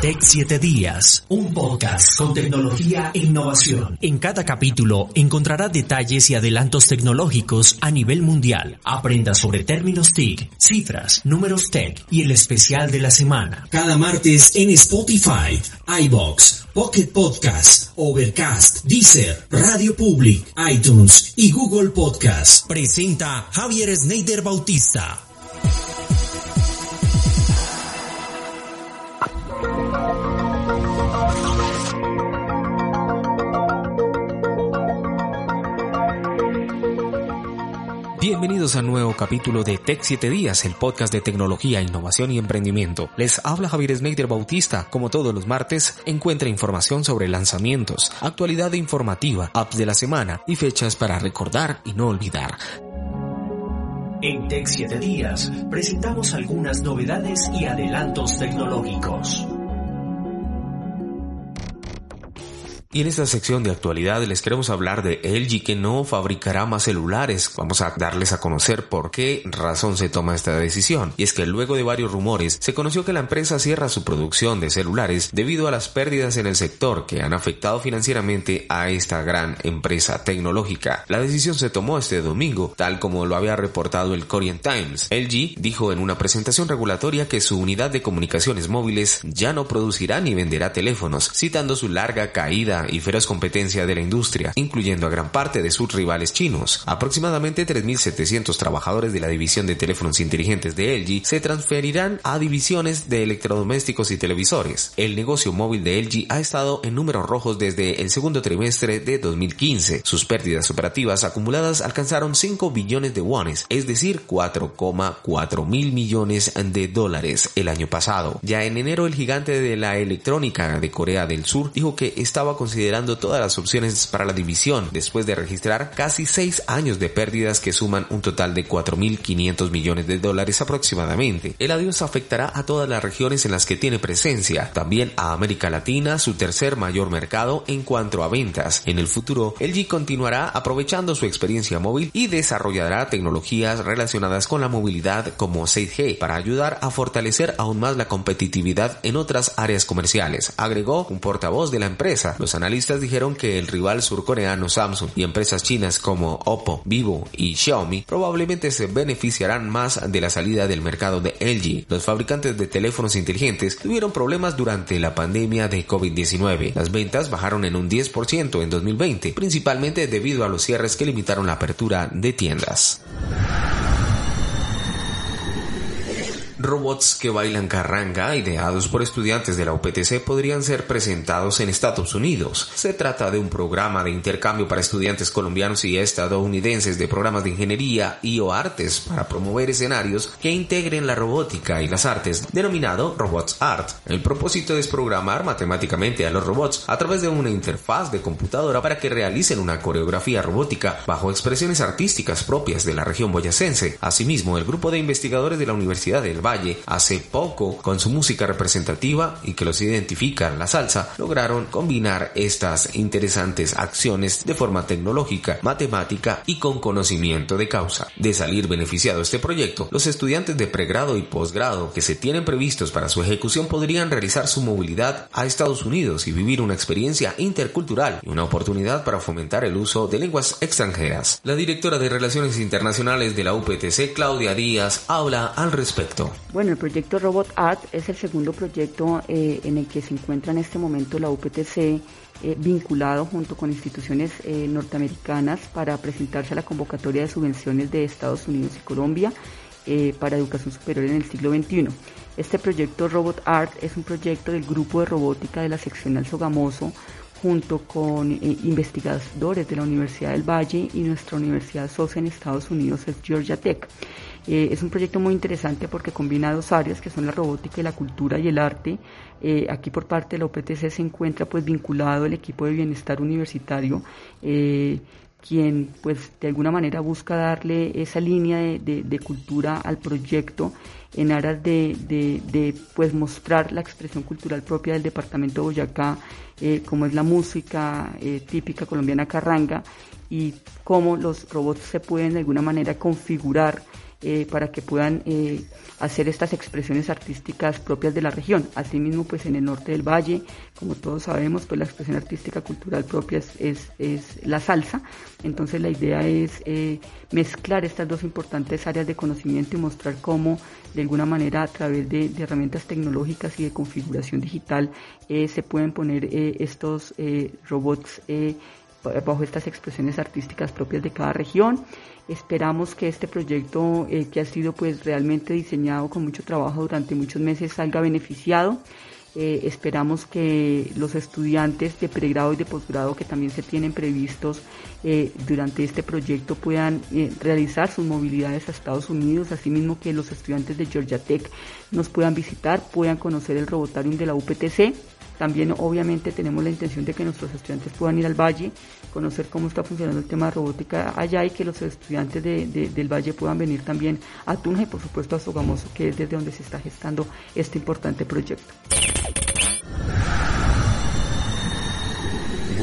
Tech 7 Días, un podcast con tecnología e innovación. En cada capítulo encontrará detalles y adelantos tecnológicos a nivel mundial. Aprenda sobre términos TIC, cifras, números tech y el especial de la semana. Cada martes en Spotify, iBox, Pocket Podcast, Overcast, Deezer, Radio Public, iTunes y Google Podcast. Presenta Javier Sneider Bautista. A un nuevo capítulo de Tech 7 Días, el podcast de tecnología, innovación y emprendimiento. Les habla Javier Sneider Bautista. Como todos los martes, encuentra información sobre lanzamientos, actualidad informativa, apps de la semana y fechas para recordar y no olvidar. En Tech 7 Días presentamos algunas novedades y adelantos tecnológicos. Y en esta sección de actualidad les queremos hablar de LG que no fabricará más celulares. Vamos a darles a conocer por qué razón se toma esta decisión. Y es que luego de varios rumores se conoció que la empresa cierra su producción de celulares debido a las pérdidas en el sector que han afectado financieramente a esta gran empresa tecnológica. La decisión se tomó este domingo, tal como lo había reportado el Korean Times. LG dijo en una presentación regulatoria que su unidad de comunicaciones móviles ya no producirá ni venderá teléfonos, citando su larga caída y feroz competencia de la industria, incluyendo a gran parte de sus rivales chinos. Aproximadamente 3.700 trabajadores de la división de teléfonos inteligentes de LG se transferirán a divisiones de electrodomésticos y televisores. El negocio móvil de LG ha estado en números rojos desde el segundo trimestre de 2015. Sus pérdidas operativas acumuladas alcanzaron 5 billones de wones, es decir, 4,4 mil millones de dólares el año pasado. Ya en enero el gigante de la electrónica de Corea del Sur dijo que estaba considerando considerando todas las opciones para la división después de registrar casi 6 años de pérdidas que suman un total de 4.500 millones de dólares aproximadamente. El adiós afectará a todas las regiones en las que tiene presencia, también a América Latina, su tercer mayor mercado en cuanto a ventas. En el futuro, LG continuará aprovechando su experiencia móvil y desarrollará tecnologías relacionadas con la movilidad como 6G para ayudar a fortalecer aún más la competitividad en otras áreas comerciales, agregó un portavoz de la empresa. Analistas dijeron que el rival surcoreano Samsung y empresas chinas como Oppo, Vivo y Xiaomi probablemente se beneficiarán más de la salida del mercado de LG. Los fabricantes de teléfonos inteligentes tuvieron problemas durante la pandemia de COVID-19. Las ventas bajaron en un 10% en 2020, principalmente debido a los cierres que limitaron la apertura de tiendas. Robots que bailan carranga, ideados por estudiantes de la UPTC, podrían ser presentados en Estados Unidos. Se trata de un programa de intercambio para estudiantes colombianos y estadounidenses de programas de ingeniería y o artes para promover escenarios que integren la robótica y las artes, denominado Robots Art. El propósito es programar matemáticamente a los robots a través de una interfaz de computadora para que realicen una coreografía robótica bajo expresiones artísticas propias de la región boyacense. Asimismo, el grupo de investigadores de la Universidad del Valle hace poco con su música representativa y que los identifica la salsa, lograron combinar estas interesantes acciones de forma tecnológica, matemática y con conocimiento de causa. De salir beneficiado este proyecto, los estudiantes de pregrado y posgrado que se tienen previstos para su ejecución podrían realizar su movilidad a Estados Unidos y vivir una experiencia intercultural y una oportunidad para fomentar el uso de lenguas extranjeras. La directora de Relaciones Internacionales de la UPTC, Claudia Díaz, habla al respecto. Bueno, el proyecto Robot Art es el segundo proyecto eh, en el que se encuentra en este momento la UPTC eh, vinculado junto con instituciones eh, norteamericanas para presentarse a la convocatoria de subvenciones de Estados Unidos y Colombia para educación superior en el siglo XXI. Este proyecto Robot Art es un proyecto del grupo de robótica de la seccional Sogamoso junto con investigadores de la Universidad del Valle y nuestra universidad socia en Estados Unidos es Georgia Tech. Eh, es un proyecto muy interesante porque combina dos áreas que son la robótica y la cultura y el arte. Eh, aquí por parte de la OPTC se encuentra pues vinculado el equipo de bienestar universitario eh, quien pues de alguna manera busca darle esa línea de, cultura al proyecto en aras de, pues mostrar la expresión cultural propia del departamento de Boyacá, eh, como es la música típica colombiana carranga y cómo los robots se pueden de alguna manera configurar eh, para que puedan eh, hacer estas expresiones artísticas propias de la región. Asimismo, pues en el norte del valle, como todos sabemos, pues la expresión artística cultural propia es, es, la salsa. Entonces la idea es eh, mezclar estas dos importantes áreas de conocimiento y mostrar cómo de alguna manera a través de, herramientas tecnológicas y de configuración digital se pueden poner estos robots bajo estas expresiones artísticas propias de cada región. Esperamos que este proyecto, eh, que ha sido pues realmente diseñado con mucho trabajo durante muchos meses, salga beneficiado. Eh, esperamos que los estudiantes de pregrado y de posgrado que también se tienen previstos eh, durante este proyecto puedan realizar sus movilidades a Estados Unidos, asimismo que los estudiantes de Georgia Tech nos puedan visitar, puedan conocer el robotarium de la UPTC también obviamente tenemos la intención de que nuestros estudiantes puedan ir al valle, conocer cómo está funcionando el tema de robótica allá y que los estudiantes del valle puedan venir también a Tunja y por supuesto a Sogamoso, que es desde donde se está gestando este importante proyecto.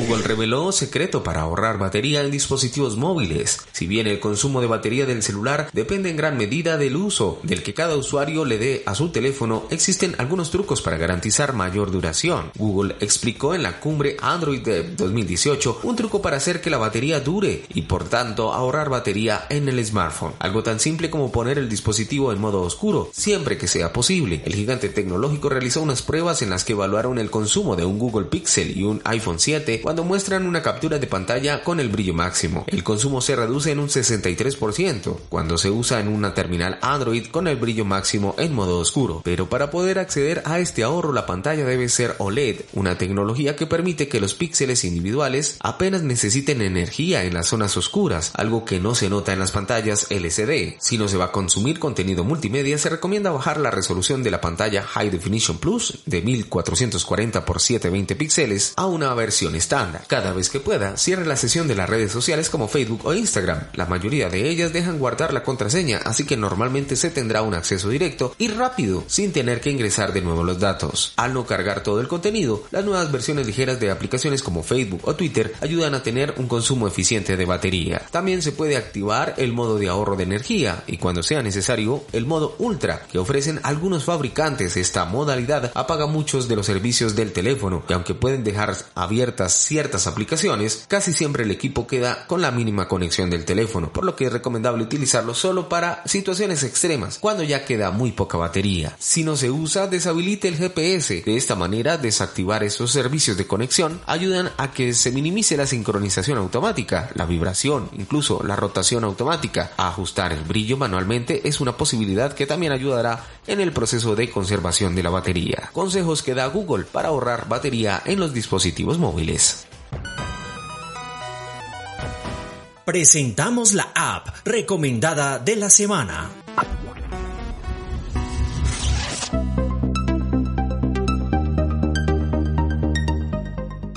Google reveló secreto para ahorrar batería en dispositivos móviles. Si bien el consumo de batería del celular depende en gran medida del uso del que cada usuario le dé a su teléfono, existen algunos trucos para garantizar mayor duración. Google explicó en la cumbre Android de 2018 un truco para hacer que la batería dure y por tanto ahorrar batería en el smartphone. Algo tan simple como poner el dispositivo en modo oscuro, siempre que sea posible. El gigante tecnológico realizó unas pruebas en las que evaluaron el consumo de un Google Pixel y un iPhone 7 cuando muestran una captura de pantalla con el brillo máximo. El consumo se reduce en un 63% cuando se usa en una terminal Android con el brillo máximo en modo oscuro. Pero para poder acceder a este ahorro la pantalla debe ser OLED, una tecnología que permite que los píxeles individuales apenas necesiten energía en las zonas oscuras, algo que no se nota en las pantallas LCD. Si no se va a consumir contenido multimedia, se recomienda bajar la resolución de la pantalla High Definition Plus de 1440 x 720 píxeles a una versión Cada vez que pueda, cierre la sesión de las redes sociales como Facebook o Instagram. La mayoría de ellas dejan guardar la contraseña, así que normalmente se tendrá un acceso directo y rápido, sin tener que ingresar de nuevo los datos. Al no cargar todo el contenido, las nuevas versiones ligeras de aplicaciones como Facebook o Twitter ayudan a tener un consumo eficiente de batería. También se puede activar el modo de ahorro de energía y cuando sea necesario el modo ultra que ofrecen algunos fabricantes. Esta modalidad apaga muchos de los servicios del teléfono y aunque pueden dejar abiertas ciertas aplicaciones, casi siempre el equipo queda con la mínima conexión del teléfono, por lo que es recomendable utilizarlo solo para situaciones extremas, cuando ya queda muy poca batería. Si no se usa, deshabilite el GPS. De esta manera, desactivar esos servicios de conexión ayudan a que se minimice la sincronización automática, la vibración, incluso la rotación automática. Ajustar el brillo manualmente es una posibilidad que también ayudará en el proceso de conservación de la batería. Consejos que da Google para ahorrar batería en los dispositivos móviles. Presentamos la app recomendada de la semana.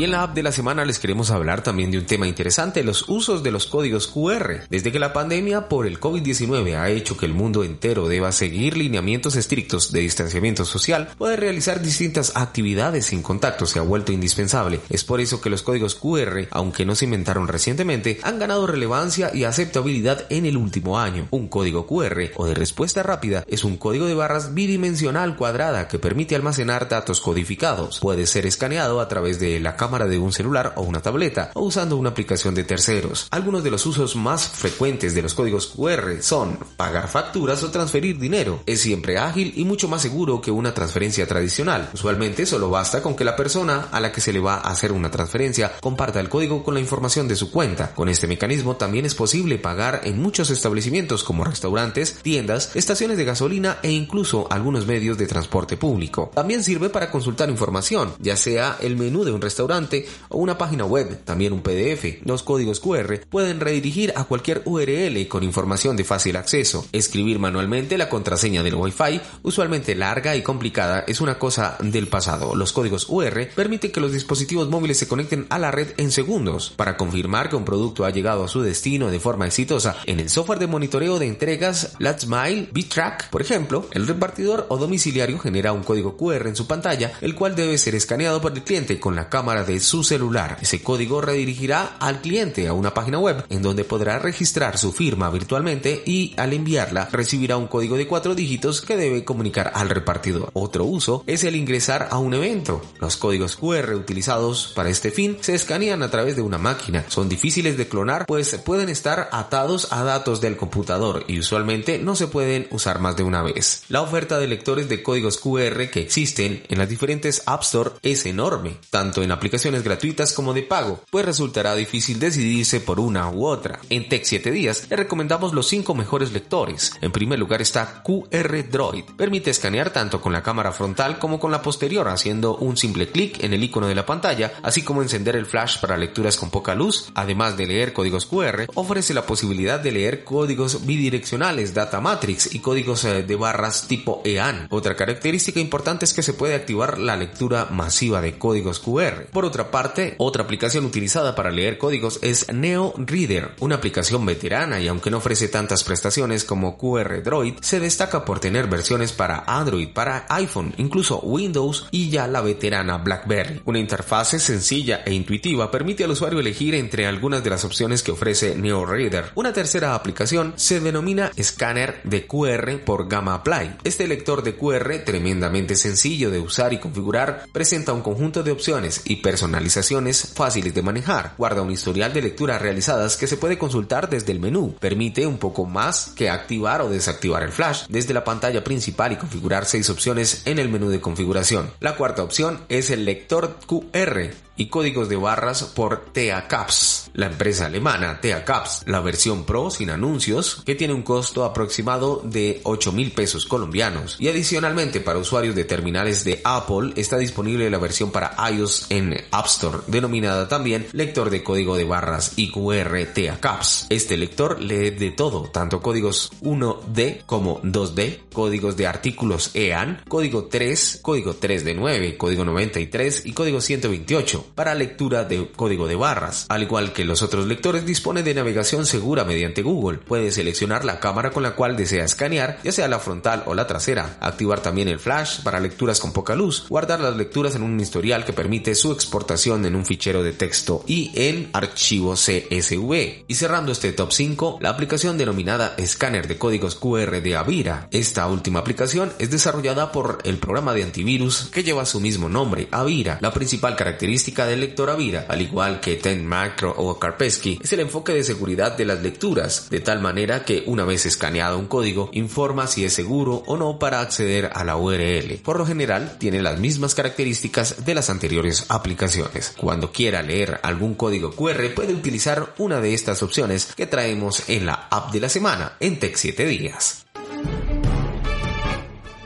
Y en la app de la semana les queremos hablar también de un tema interesante, los usos de los códigos QR. Desde que la pandemia por el COVID-19 ha hecho que el mundo entero deba seguir lineamientos estrictos de distanciamiento social, poder realizar distintas actividades sin contacto se ha vuelto indispensable. Es por eso que los códigos QR, aunque no se inventaron recientemente, han ganado relevancia y aceptabilidad en el último año. Un código QR o de respuesta rápida es un código de barras bidimensional cuadrada que permite almacenar datos codificados. Puede ser escaneado a través de la cámara de un celular o una tableta o usando una aplicación de terceros. Algunos de los usos más frecuentes de los códigos QR son pagar facturas o transferir dinero. Es siempre ágil y mucho más seguro que una transferencia tradicional. Usualmente solo basta con que la persona a la que se le va a hacer una transferencia comparta el código con la información de su cuenta. Con este mecanismo también es posible pagar en muchos establecimientos como restaurantes, tiendas, estaciones de gasolina e incluso algunos medios de transporte público. También sirve para consultar información, ya sea el menú de un restaurante o una página web, también un PDF. Los códigos QR pueden redirigir a cualquier URL con información de fácil acceso. Escribir manualmente la contraseña del Wi-Fi, usualmente larga y complicada, es una cosa del pasado. Los códigos UR permiten que los dispositivos móviles se conecten a la red en segundos. Para confirmar que un producto ha llegado a su destino de forma exitosa, en el software de monitoreo de entregas Let's Mile BitTrack, por ejemplo, el repartidor o domiciliario genera un código QR en su pantalla, el cual debe ser escaneado por el cliente con la cámara de su celular. Ese código redirigirá al cliente a una página web en donde podrá registrar su firma virtualmente y al enviarla recibirá un código de cuatro dígitos que debe comunicar al repartidor. Otro uso es el ingresar a un evento. Los códigos QR utilizados para este fin se escanean a través de una máquina. Son difíciles de clonar pues pueden estar atados a datos del computador y usualmente no se pueden usar más de una vez. La oferta de lectores de códigos QR que existen en las diferentes App Store es enorme, tanto en aplicaciones gratuitas como de pago, pues resultará difícil decidirse por una u otra. En Tech 7 días le recomendamos los 5 mejores lectores. En primer lugar está QR Droid. Permite escanear tanto con la cámara frontal como con la posterior haciendo un simple clic en el icono de la pantalla, así como encender el flash para lecturas con poca luz, además de leer códigos QR, ofrece la posibilidad de leer códigos bidireccionales, data matrix y códigos eh, de barras tipo EAN. Otra característica importante es que se puede activar la lectura masiva de códigos QR. Por otra parte, otra aplicación utilizada para leer códigos es Neo Reader, una aplicación veterana y aunque no ofrece tantas prestaciones como QR Droid, se destaca por tener versiones para Android, para iPhone, incluso Windows y ya la veterana BlackBerry. Una interfase sencilla e intuitiva permite al usuario elegir entre algunas de las opciones que ofrece NeoReader. Una tercera aplicación se denomina Scanner de QR por Gamma Play. Este lector de QR, tremendamente sencillo de usar y configurar, presenta un conjunto de opciones y personalizaciones fáciles de manejar. Guarda un historial de lecturas realizadas que se puede consultar desde el menú. Permite un poco más que activar o desactivar el flash desde la pantalla principal y configurar seis opciones en el menú de configuración. La cuarta opción es el lector QR y códigos de barras por TeaCaps, la empresa alemana TeaCaps, la versión Pro sin anuncios que tiene un costo aproximado de 8 mil pesos colombianos y adicionalmente para usuarios de terminales de Apple está disponible la versión para iOS en App Store denominada también lector de código de barras IQR TeaCaps. Este lector lee de todo, tanto códigos 1D como 2D, códigos de artículos EAN, código 3, código 3 de 9, código 93 y código 128 para lectura de código de barras. Al igual que los otros lectores, dispone de navegación segura mediante Google. Puede seleccionar la cámara con la cual desea escanear, ya sea la frontal o la trasera. Activar también el flash para lecturas con poca luz. Guardar las lecturas en un historial que permite su exportación en un fichero de texto y en archivo CSV. Y cerrando este top 5, la aplicación denominada Escáner de Códigos QR de Avira. Esta última aplicación es desarrollada por el programa de antivirus que lleva su mismo nombre, Avira. La principal característica del lector Avira, al igual que Ten Macro o Karpesky, es el enfoque de seguridad de las lecturas, de tal manera que una vez escaneado un código, informa si es seguro o no para acceder a la URL. Por lo general, tiene las mismas características de las anteriores aplicaciones. Cuando quiera leer algún código QR, puede utilizar una de estas opciones que traemos en la app de la semana en Tech 7 días.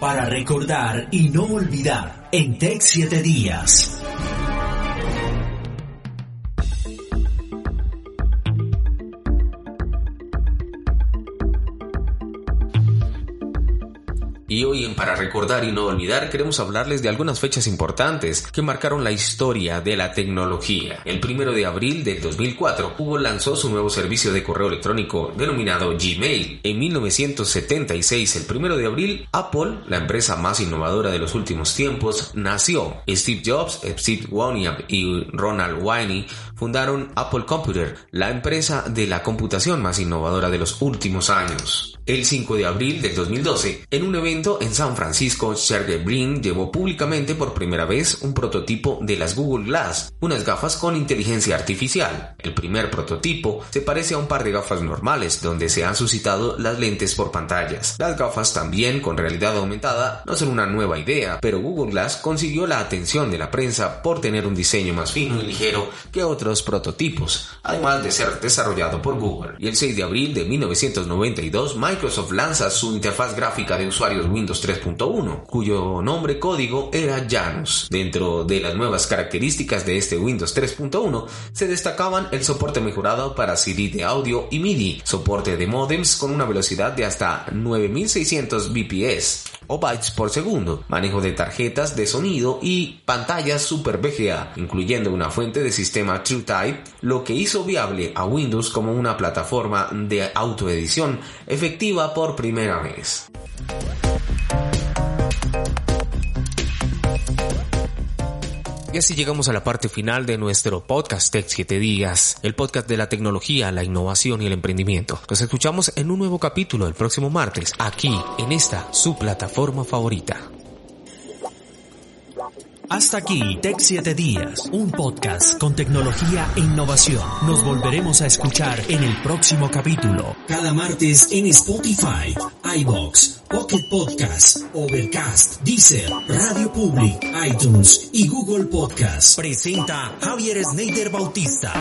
Para recordar y no olvidar en Tech 7 días. Recordar y No Olvidar queremos hablarles de algunas fechas importantes que marcaron la historia de la tecnología. El primero de abril del 2004, Google lanzó su nuevo servicio de correo electrónico denominado Gmail. En 1976, el primero de abril, Apple, la empresa más innovadora de los últimos tiempos, nació. Steve Jobs, Steve Wozniak y Ronald Winey fundaron Apple Computer, la empresa de la computación más innovadora de los últimos años. El 5 de abril del 2012, en un evento en San Francisco, Sergey Brin llevó públicamente por primera vez un prototipo de las Google Glass, unas gafas con inteligencia artificial. El primer prototipo se parece a un par de gafas normales, donde se han suscitado las lentes por pantallas. Las gafas también con realidad aumentada no son una nueva idea, pero Google Glass consiguió la atención de la prensa por tener un diseño más fino y ligero que otros prototipos, además de ser desarrollado por Google. Y el 6 de abril de 1992, Microsoft lanza su interfaz gráfica de usuarios Windows 3.1, cuyo nombre código era Janus. Dentro de las nuevas características de este Windows 3.1 se destacaban el soporte mejorado para CD de audio y MIDI, soporte de modems con una velocidad de hasta 9600 bps o bytes por segundo, manejo de tarjetas de sonido y pantallas Super VGA, incluyendo una fuente de sistema TrueType, lo que hizo viable a Windows como una plataforma de autoedición efectiva por primera vez. Y así llegamos a la parte final de nuestro podcast Tech 7 Días, el podcast de la tecnología, la innovación y el emprendimiento. Nos escuchamos en un nuevo capítulo el próximo martes, aquí, en esta, su plataforma favorita. Hasta aquí, Tech 7 Días, un podcast con tecnología e innovación. Nos volveremos a escuchar en el próximo capítulo. Cada martes en Spotify, iBox, Pocket Podcast, Overcast, Deezer, Radio Public, iTunes y Google Podcast. Presenta Javier Sneider Bautista.